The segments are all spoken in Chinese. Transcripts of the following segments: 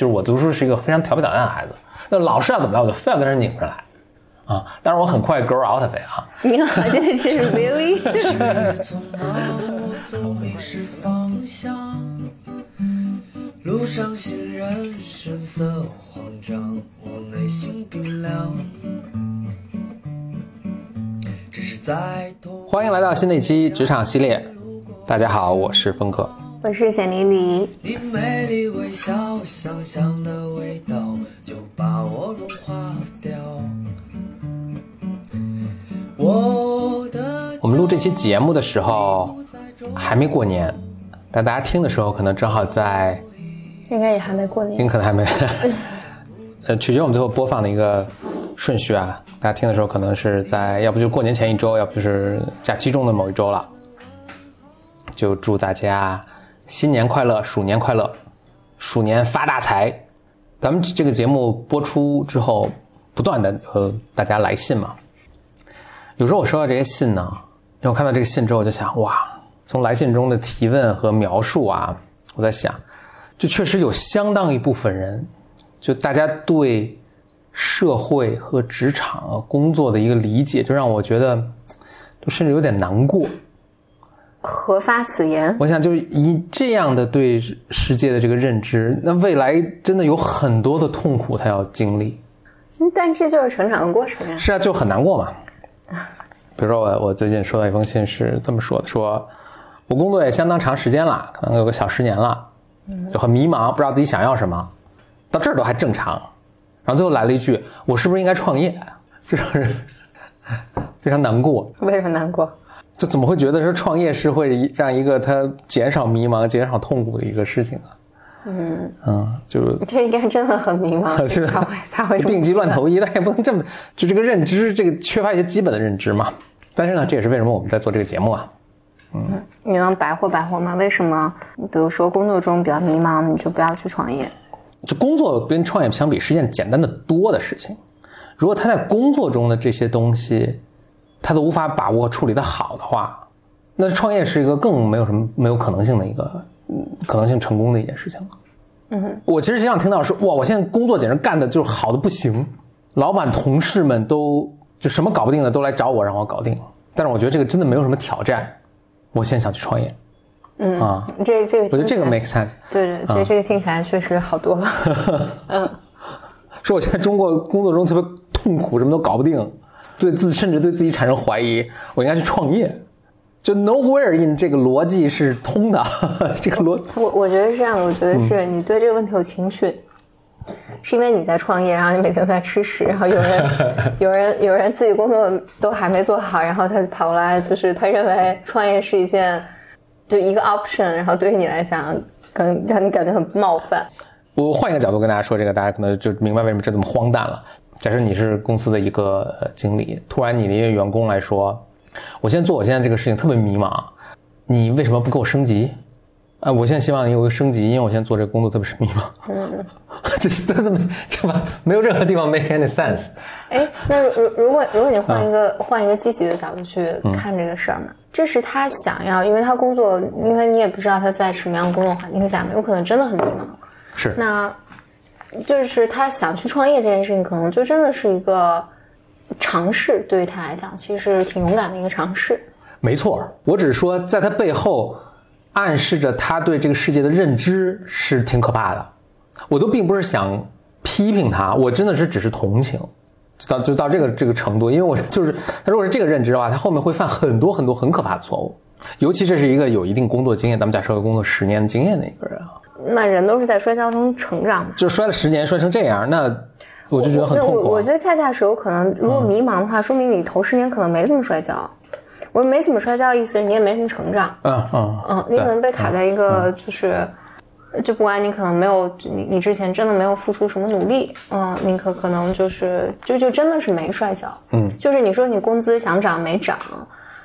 就是我读书是一个非常调皮捣蛋的孩子，那老师要怎么来，我就非要跟人拧着来，啊，但是我很快 grow out of it 啊。你好，这是 really。走马我走迷失方向，路上行人神色慌张，我内心冰凉。只是在欢迎来到新的一期职场系列，大家好，我是峰哥。我是简妮妮，你美丽微笑，香香的味道就把我融化掉。我的我们录这期节目的时候还没过年，但大家听的时候可能正好在，应该也还没过年应该。可能还没，呃，取决于我们最后播放的一个顺序啊。大家听的时候可能是在，要不就过年前一周，要不就是假期中的某一周了。就祝大家新年快乐，鼠年快乐，鼠年发大财。咱们这个节目播出之后，不断的和大家来信嘛。有时候我收到这些信呢，因为我看到这个信之后，我就想，哇，从来信中的提问和描述啊，我在想，就确实有相当一部分人，就大家对社会和职场啊工作的一个理解，就让我觉得，都甚至有点难过。何发此言？我想，就是以这样的对世界的这个认知，那未来真的有很多的痛苦他要经历。嗯但这就是成长的过程呀。是啊，就很难过嘛。比如说我我最近收到一封信是这么说的：说我工作也相当长时间了，可能有个小十年了，就很迷茫，不知道自己想要什么。到这儿都还正常，然后最后来了一句：我是不是应该创业？这让人 非常难过。为什么难过？就怎么会觉得说创业是会让一个他减少迷茫、减少痛苦的一个事情啊？嗯嗯，就这应该真的很迷茫，才会才会病急乱投医，但也不能这么，就这个认知，这个缺乏一些基本的认知嘛。但是呢，这也是为什么我们在做这个节目啊。嗯你能白活白活吗？为什么？比如说工作中比较迷茫，你就不要去创业。就工作跟创业相比是一件简单的多的事情。如果他在工作中的这些东西，他都无法把握处理的好的话，那创业是一个更没有什么没有可能性的一个嗯可能性成功的一件事情了。嗯，我其实经常听到的是，哇，我现在工作简直干的就是好的不行，老板同事们都就什么搞不定的都来找我让我搞定，但是我觉得这个真的没有什么挑战，我现在想去创业。嗯啊，这这个我觉得这个 make sense。对对，这这个听起来确实好多了。嗯，说我现在中国工作中特别痛苦，什么都搞不定，对自甚至对自己产生怀疑，我应该去创业。就 nowhere in 这个逻辑是通的，这个逻我我觉得是这样的，我觉得是你对这个问题有情绪，是因为你在创业，然后你每天都在吃屎，然后有人 有人有人自己工作都还没做好，然后他就跑过来，就是他认为创业是一件就一个 option，然后对于你来讲，可能让你感觉很冒犯。我换一个角度跟大家说这个，大家可能就明白为什么这这么荒诞了。假设你是公司的一个呃经理，突然你的一个员工来说，我现在做我现在这个事情特别迷茫，你为什么不给我升级？啊，我现在希望你有个升级，因为我现在做这个工作特别是迷茫。嗯，这这怎么这吧？没有任何地方 make any sense。哎，那如如果如果你换一个、换一个积极的角度去看这个事儿嘛，这是他想要，因为他工作，因为你也不知道他在什么样的工作环境下面，有可能真的很迷茫。是，那就是他想去创业这件事情，可能就真的是一个尝试，对于他来讲，其实挺勇敢的一个尝试。没错，我只是说，在他背后暗示着他对这个世界的认知是挺可怕的。我都并不是想批评他，我真的是只是同情，就到就到这个这个程度。因为我就是 他如果是这个认知的话，他后面会犯很多很多很可怕的错误。尤其这是一个有一定工作经验，咱们假设有工作十年经验的一个人啊，那人都是在摔跤中成长嘛。就摔了十年，摔成这样，那我就觉得很那痛苦啊、我我觉得恰恰是有可能，如果迷茫的话，说明你头十年可能没怎么摔跤。我说没怎么摔跤，意思是你也没什么成长。嗯嗯嗯，你可能被卡在一个就是，就不管你可能没有你你之前真的没有付出什么努力，嗯，你可可能就是就就真的是没摔跤，嗯，就是你说你工资想涨没涨，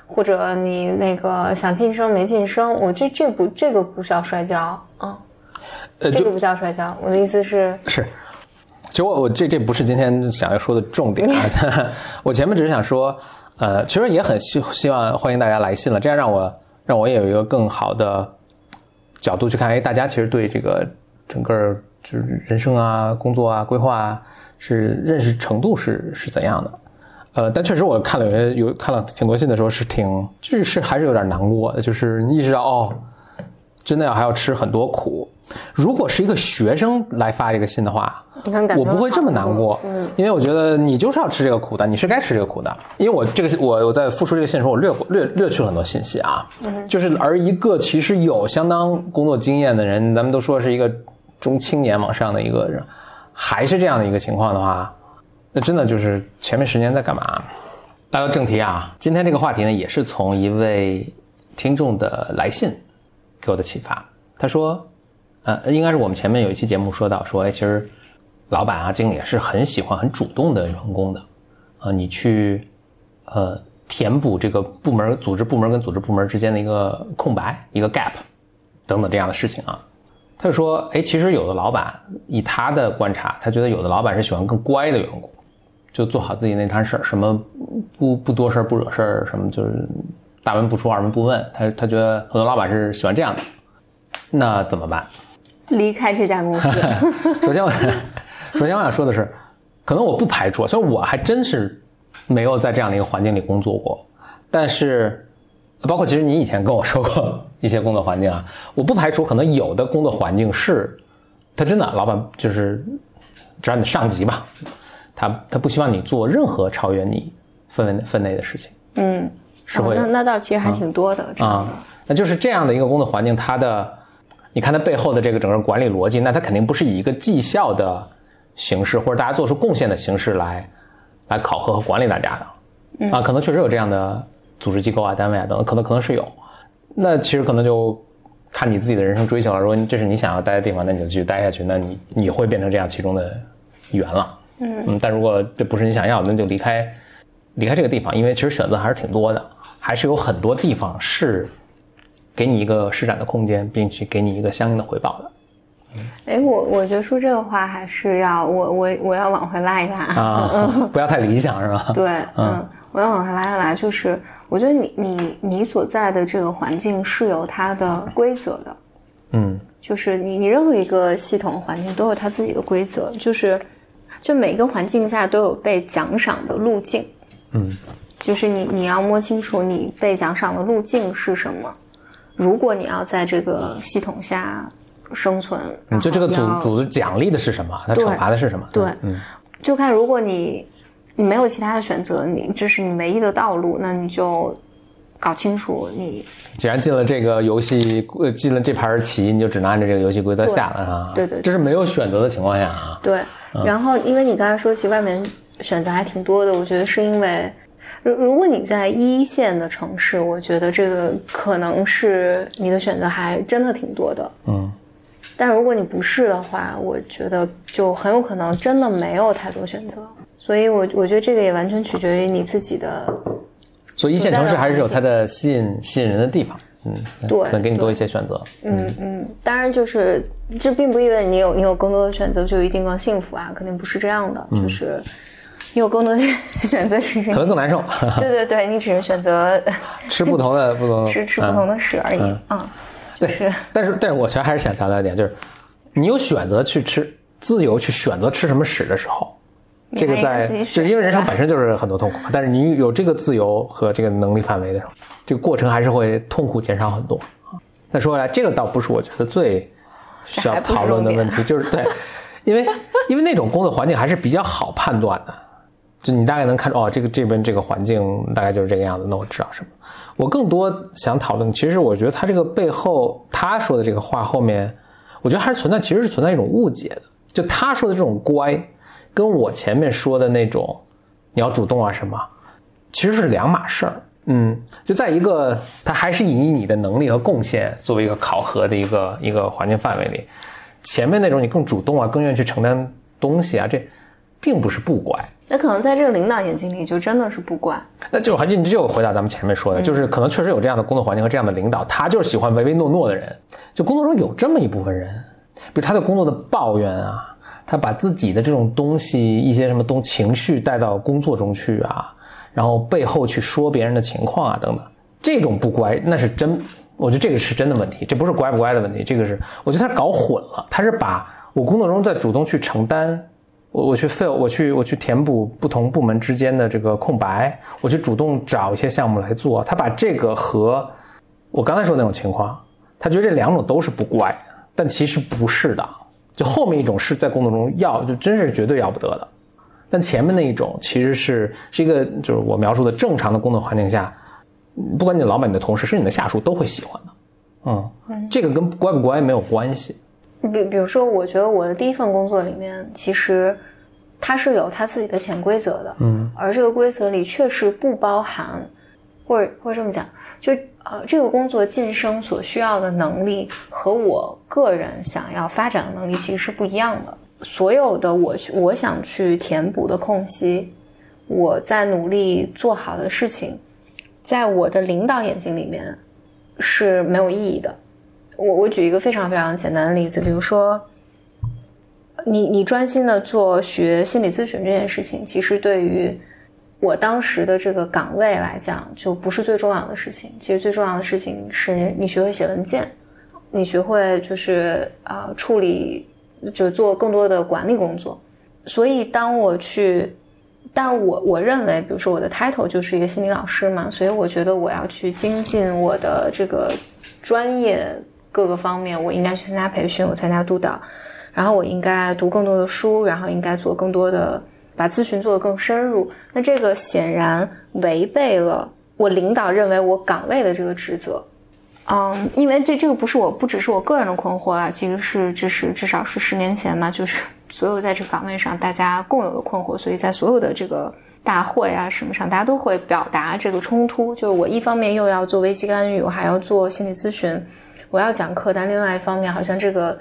或者你那个想晋升没晋升，我这这不这个不需要摔跤啊，呃，就这个不叫摔跤。我的意思是，是，其实我我这这不是今天想要说的重点啊，我前面只是想说，呃，其实也很希希望欢迎大家来信了，这样让我让我也有一个更好的角度去看，哎，大家其实对这个整个就是人生啊、工作啊、规划啊，是认识程度是是怎样的。呃，但确实我看了有些有看了挺多信的时候是挺就是还是有点难过的，就是你意识到哦，真的要还要吃很多苦。如果是一个学生来发这个信的话，我不会这么难过，嗯，因为我觉得你就是要吃这个苦的，你是该吃这个苦的。因为我这个我我在复述这个信的时候，我略过略略去了很多信息啊，就是而一个其实有相当工作经验的人，咱们都说是一个中青年往上的一个人，还是这样的一个情况的话，那真的就是前面十年在干嘛？来到正题啊，今天这个话题呢，也是从一位听众的来信给我的启发。他说，呃，应该是我们前面有一期节目说到，说，哎，其实老板啊、经理是很喜欢很主动的员工的，啊、你去呃填补这个部门、组织部门跟组织部门之间的一个空白、一个 gap 等等这样的事情啊。他就说，哎，其实有的老板以他的观察，他觉得有的老板是喜欢更乖的员工，就做好自己那摊事儿，什么不不多事儿不惹事儿，什么就是大门不出二门不问。他他觉得很多老板是喜欢这样的，那怎么办？离开这家公司，首先我，首先我想说的是，可能我不排除，虽然我还真是没有在这样的一个环境里工作过，但是包括其实你以前跟我说过一些工作环境啊，我不排除可能有的工作环境是，他真的老板就是，只要你的上级吧，他他不希望你做任何超越你分内分内的事情。嗯，是会哦那那倒其实还挺多的，啊，那就是这样的一个工作环境，它的，你看它背后的这个整个管理逻辑，那它肯定不是以一个绩效的形式或者大家做出贡献的形式来来考核和管理大家的，啊，可能确实有这样的组织机构啊、单位啊等等，可能可能是有，那其实可能就看你自己的人生追求了。如果你这是你想要待的地方，那你就继续待下去，那你你会变成这样其中的一员了，嗯但如果这不是你想要的，那就离开离开这个地方，因为其实选择还是挺多的，还是有很多地方是给你一个施展的空间，并且给你一个相应的回报的。哎，我我觉得说这个话还是要我我我要往回拉一拉。啊，不要太理想是吧？对，嗯，我要往回拉一拉，就是我觉得你你你所在的这个环境是有它的规则的，嗯。就是你你任何一个系统环境都有它自己的规则，就是就每个环境下都有被奖赏的路径，嗯。就是你你要摸清楚你被奖赏的路径是什么。如果你要在这个系统下生存，然嗯，就这个组组织奖励的是什么？它惩罚的是什么？对嗯就看如果你你没有其他的选择，你这是你唯一的道路，那你就搞清楚你既然进了这个游戏，呃，进了这盘棋，你就只能按照这个游戏规则下了啊。对对对这是没有选择的情况下啊。对。然后，因为你刚才说，其实外面选择还挺多的，我觉得是因为。如如果你在一线的城市，我觉得这个可能是你的选择还真的挺多的。嗯但如果你不是的话，我觉得就很有可能真的没有太多选择。所以我我觉得这个也完全取决于你自己的所以一线城市还是有它的吸引吸引人的地方。嗯，对可能给你多一些选择。嗯嗯，当然就是这并不意味着你有你有更多的选择就一定更幸福啊，肯定不是这样的。就是你有更多的 选择，只是可能更难受，对对对，你只是选择 吃不同的不同吃吃不同的屎而已嗯啊，就是但是，但是我其实还是想强调一点，就是你有选择去吃，自由去选择吃什么屎的时候，这个在就是因为人生本身就是很多痛苦嘛。但是你有这个自由和这个能力范围的时候，这个过程还是会痛苦减少很多。再说回来，这个倒不是我觉得最需要讨论的问题，就是对，因为因为那种工作环境还是比较好判断的。就你大概能看出哦，这个这边这个环境大概就是这个样子，那我知道什么。我更多想讨论，其实我觉得他这个背后他说的这个话后面，我觉得还是存在，其实是存在一种误解的。就他说的这种乖，跟我前面说的那种你要主动啊什么，其实是两码事儿。嗯，就在一个他还是以你的能力和贡献作为一个考核的一个一个环境范围里，前面那种你更主动啊，更愿意去承担东西啊，这并不是不乖。那可能在这个领导眼睛里就真的是不乖。那就还就你就回答咱们前面说的，就是可能确实有这样的工作环境和这样的领导，他就是喜欢唯唯诺诺的人。就工作中有这么一部分人，比如他对工作的抱怨啊，他把自己的这种东西、一些什么东情绪带到工作中去啊，然后背后去说别人的情况啊等等，这种不乖那是真，我觉得这个是真的问题，这不是乖不乖的问题，这个是我觉得他搞混了，他是把我工作中在主动去承担，我我去 fill，我去我去填补不同部门之间的这个空白，我去主动找一些项目来做。他把这个和我刚才说的那种情况，他觉得这两种都是不怪，但其实不是的。就后面一种是在工作中要，就真是绝对要不得的。但前面那一种其实是是一个，就是我描述的正常的工作环境下，不管你的老板、你的同事，是你的下属都会喜欢的。嗯，这个跟乖不乖没有关系。比比如说，我觉得我的第一份工作里面，其实它是有它自己的潜规则的。嗯，而这个规则里确实不包含，或者或者这么讲，就呃，这个工作晋升所需要的能力和我个人想要发展的能力其实是不一样的。所有的我去我想去填补的空隙，我在努力做好的事情，在我的领导眼睛里面是没有意义的。我我举一个非常非常简单的例子，比如说，你你专心的做学心理咨询这件事情，其实对于我当时的这个岗位来讲，就不是最重要的事情。其实最重要的事情是你学会写文件，你学会就是啊处理。就做更多的管理工作，所以当我去，但我我认为，比如说我的 title 就是一个心理老师嘛，所以我觉得我要去精进我的这个专业各个方面，我应该去参加培训，我参加督导，然后我应该读更多的书，然后应该做更多的把咨询做得更深入。那这个显然违背了我领导认为我岗位的这个职责。嗯，因为这这个不是我不只是我个人的困惑了，其实是这是至少是十年前嘛，就是所有在这个岗位上大家共有的困惑，所以在所有的这个大会啊什么上，大家都会表达这个冲突，就是我一方面又要做危机干预，我还要做心理咨询，我要讲课，但另外一方面好像这个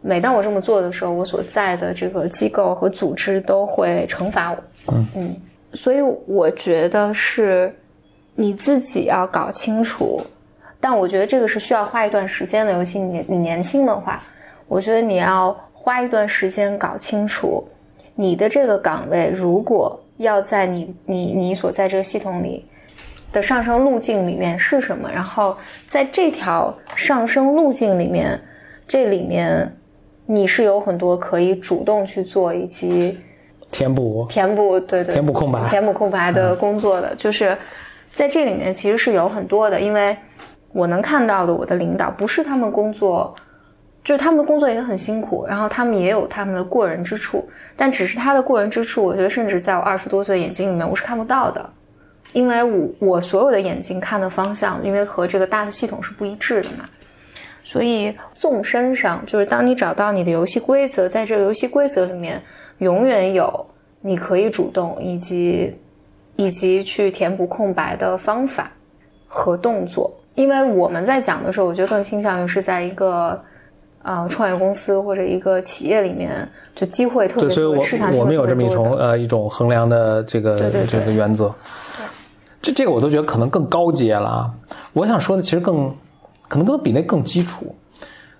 每当我这么做的时候，我所在的这个机构和组织都会惩罚我，嗯嗯，所以我觉得是你自己要搞清楚。但我觉得这个是需要花一段时间的，尤其你你年轻的话，我觉得你要花一段时间搞清楚你的这个岗位，如果要在你你你所在这个系统里的上升路径里面是什么，然后在这条上升路径里面，这里面你是有很多可以主动去做以及填补填补对对填补空白填补空白的工作的，就是在这里面其实是有很多的，因为。我能看到的，我的领导不是他们工作，就是他们的工作也很辛苦，然后他们也有他们的过人之处，但只是他的过人之处，我觉得甚至在我二十多岁眼睛里面我是看不到的，因为我我所有的眼睛看的方向，因为和这个大的系统是不一致的嘛，所以纵深上，就是当你找到你的游戏规则，在这个游戏规则里面，永远有你可以主动以及以及去填补空白的方法和动作。因为我们在讲的时候，我觉得更倾向于是在一个，呃，创业公司或者一个企业里面，就机会特别多，市场我们有这么一种呃一种衡量的这个这个原则。这这个我都觉得可能更高阶了啊！我想说的其实更可能更比那更基础。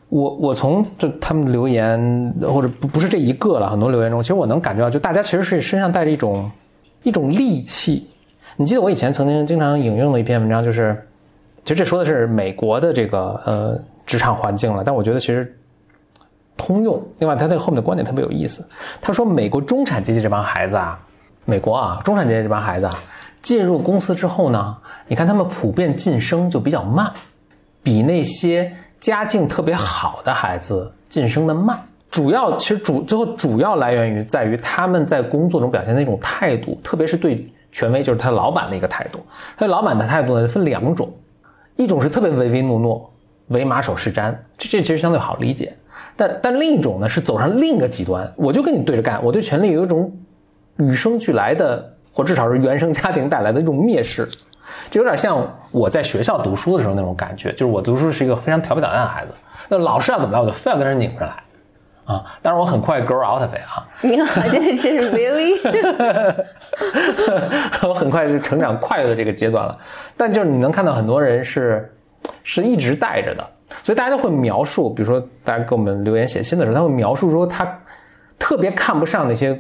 我我从就他们留言或者不不是这一个了，很多留言中，其实我能感觉到，就大家其实是身上带着一种一种戾气。你记得我以前曾经经常引用的一篇文章，就是。其实这说的是美国的这个呃职场环境了，但我觉得其实通用。另外，他这后面的观点特别有意思。他说，美国中产阶级这帮孩子啊，美国啊中产阶级这帮孩子啊，进入公司之后呢，你看他们普遍晋升就比较慢，比那些家境特别好的孩子晋升的慢。主要其实主最后主要来源于在于他们在工作中表现的一种态度，特别是对权威，就是他老板的一个态度。他老板的态度呢分两种。一种是特别唯唯诺诺、唯马首是瞻，这这其实相对好理解。但但另一种呢，是走上另一个极端，我就跟你对着干，我对权力有一种与生俱来的，或至少是原生家庭带来的一种蔑视。这有点像我在学校读书的时候那种感觉，就是我读书是一个非常调皮捣蛋的孩子，那老师要怎么来，我就非要跟人拧着来。啊！但是我很快 grow out of it 啊！你好，这是 really？我很快就成长快乐的这个阶段了。但就是你能看到很多人是是一直带着的，所以大家都会描述，比如说大家给我们留言写信的时候，他会描述说他特别看不上那些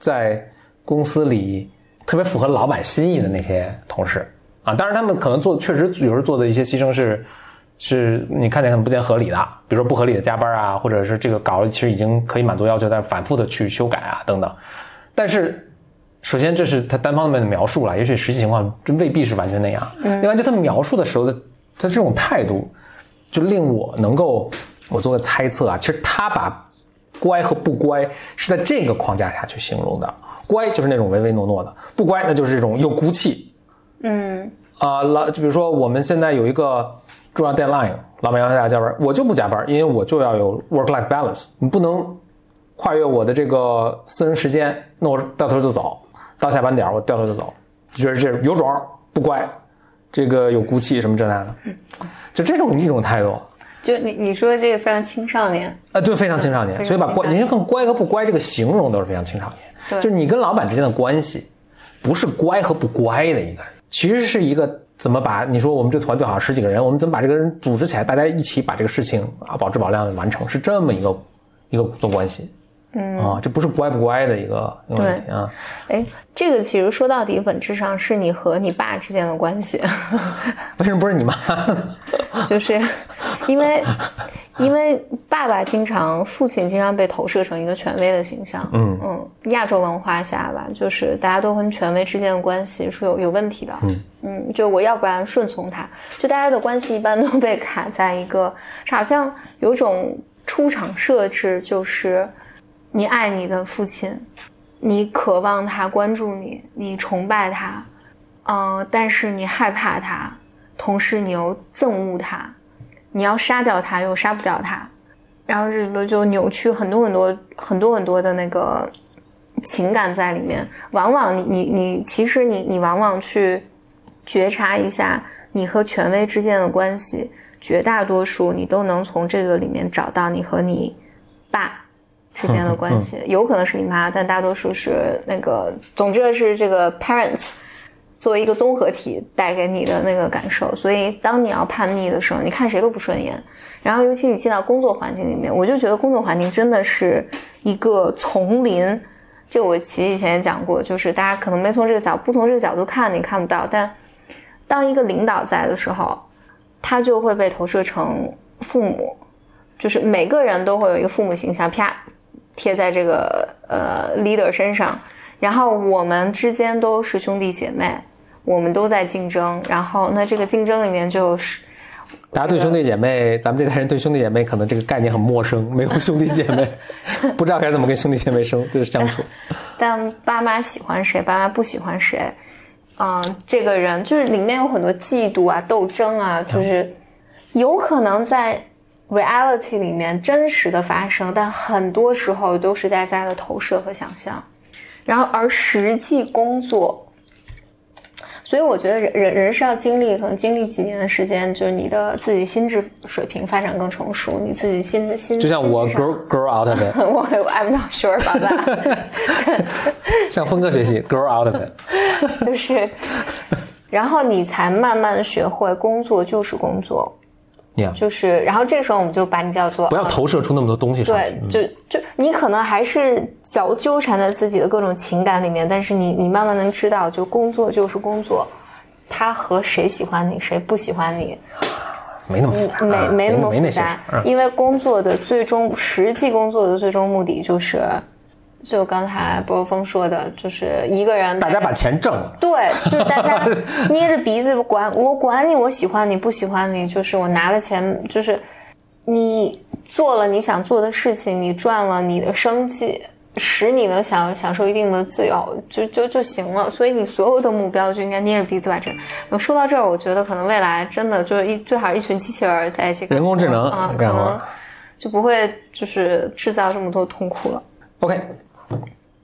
在公司里特别符合老板心意的那些同事啊。当然他们可能做确实有时候做的一些牺牲是是你看起来可能不见合理的，比如说不合理的加班啊，或者是这个稿其实已经可以满足要求，但是反复的去修改啊等等。但是，首先这是他单方面的描述了，也许实际情况真未必是完全那样。另外，就他描述的时候的他这种态度，就令我能够我做个猜测啊，其实他把乖和不乖是在这个框架下去形容的。乖就是那种唯唯诺诺的，不乖那就是这种有骨气。嗯啊，老就比如说我们现在有一个重要 deadline，老板要大家加班，我就不加班，因为我就要有 work life balance，你不能跨越我的这个私人时间，那我掉头就走，到下班点儿我掉头就走，就觉得这有种不乖，这个有骨气什么这那的，就这种一种态度。就你你说的这个非常青少年，啊，对，非常青少年，所以把乖，人家更乖和不乖这个形容都是非常青少年。对就是你跟老板之间的关系，不是乖和不乖的一个人，其实是一个怎么把你说我们这个团队好像十几个人，我们怎么把这个人组织起来，大家一起把这个事情啊保质保量的完成，是这么一个一个工作关系。嗯啊，这不是乖不乖的一个问题啊。哎，这个其实说到底，本质上是你和你爸之间的关系，为什么不是你妈？就是因为 因为爸爸经常，父亲经常被投射成一个权威的形象。嗯嗯，亚洲文化下吧，就是大家都跟权威之间的关系是有有问题的。嗯嗯，就我要不然顺从他，就大家的关系一般都被卡在一个，好像有种出场设置，就是你爱你的父亲，你渴望他关注你，你崇拜他，呃，但是你害怕他，同时你又憎恶他，你要杀掉他又杀不掉他，然后这里边就扭曲很多很多很多很多的那个情感在里面。往往你你你，其实你你往往去觉察一下你和权威之间的关系，绝大多数你都能从这个里面找到你和你爸之间的关系，有可能是你妈，但大多数是那个，总之是这个 parents 作为一个综合体带给你的那个感受。所以当你要叛逆的时候，你看谁都不顺眼。然后尤其你进到工作环境里面，我就觉得工作环境真的是一个丛林。这我其实以前也讲过，就是大家可能没从这个角不从这个角度看，你看不到。但当一个领导在的时候，他就会被投射成父母，就是每个人都会有一个父母形象，啪贴在这个呃 leader 身上。然后我们之间都是兄弟姐妹，我们都在竞争。然后那这个竞争里面就是大家对兄弟姐妹，咱们这代人对兄弟姐妹可能这个概念很陌生，没有兄弟姐妹，不知道该怎么跟兄弟姐妹生就是相处。但爸妈喜欢谁，爸妈不喜欢谁，嗯，这个人就是里面有很多嫉妒啊、斗争啊，就是有可能在 reality 里面真实的发生，但很多时候都是大家的投射和想象。然后而实际工作，所以我觉得人人人是要经历，可能经历几年的时间，就是你的自己心智水平发展更成熟，你自己心心就像我 grow grow out of it，我 I'm not sure about that。向峰哥学习 grow out of it。就是，然后你才慢慢学会工作就是工作，Yeah，就是，然后这个时候我们就把你叫做不要投射出那么多东西上去对。，就就你可能还是较纠缠在自己的各种情感里面，但是你你慢慢能知道，就工作就是工作，他和谁喜欢你，谁不喜欢你，没那么复杂，没啊没那么复杂。，因为工作的最终实际工作的最终目的就是，就刚才波峰说的，就是一个人大家把钱挣了。对，就是大家捏着鼻子管我管你，我喜欢你不喜欢你，就是我拿了钱，就是你做了你想做的事情，你赚了你的生计，使你能享享受一定的自由，就就就行了。所以你所有的目标就应该捏着鼻子完成。我说到这儿，我觉得可能未来真的就是一最好一群机器人儿在一起，人工智能啊，可能就不会就是制造这么多痛苦了。OK，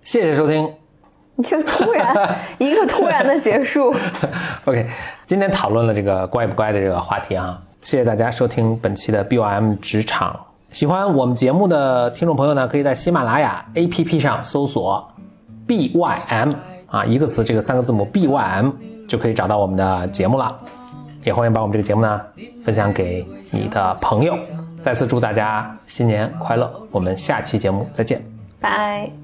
谢谢收听。你这个突然一个突然的结束。OK，今天讨论了这个乖不乖的这个话题啊，谢谢大家收听本期的 BOM 职场。喜欢我们节目的听众朋友呢，可以在喜马拉雅 APP 上搜索 BYM 啊，一个词，这个三个字母 BYM 就可以找到我们的节目了。也欢迎把我们这个节目呢分享给你的朋友。再次祝大家新年快乐！我们下期节目再见。拜。